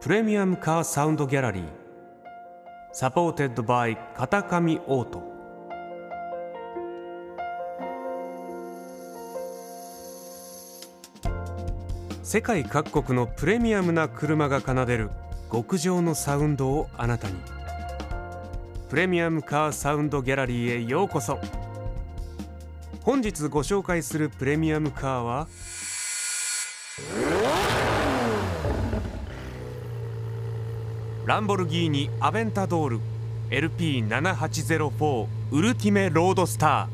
プレミアムカーサウンドギャラリー supported by 片上オート世界各国のプレミアムな車が奏でる極上のサウンドをあなたにプレミアムカーサウンドギャラリーへようこそ本日ご紹介するプレミアムカーはランボルギーニアベンタドール LP7804 ウルティメロードスタ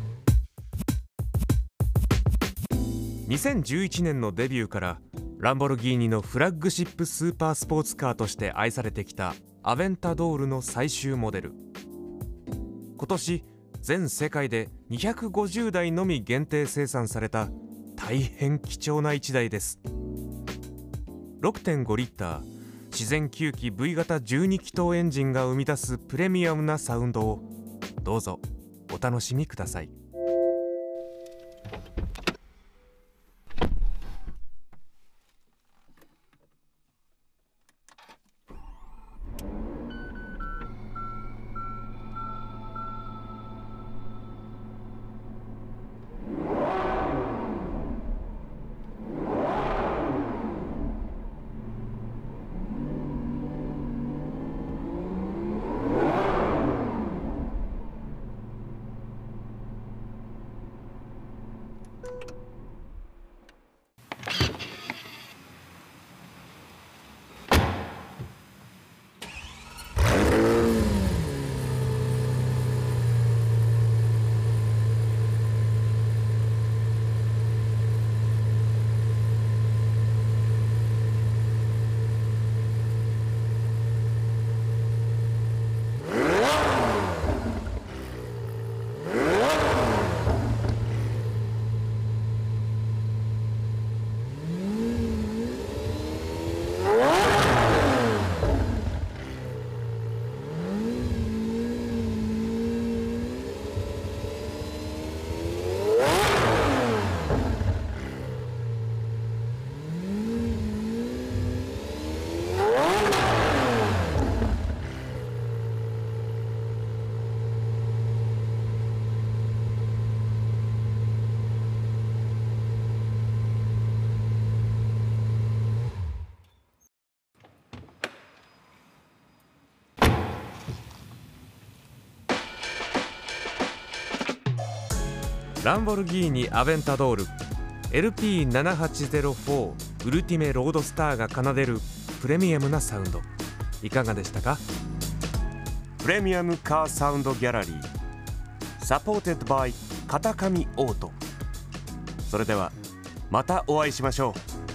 ー。2011年のデビューからランボルギーニのフラッグシップスーパースポーツカーとして愛されてきたアベンタドールの最終モデル。今年全世界で250台のみ限定生産された大変貴重な1台です。6.5リッター自然吸気 V 型12気筒エンジンが生み出すプレミアムなサウンドを。どうぞお楽しみください。ランボルギーニアベンタドール。LP7804 ウルティメロードスターが奏でるプレミアムなサウンド。いかがでしたか？プレミアムカーサウンドギャラリー。 supported by 片上オート。それではまたお会いしましょう。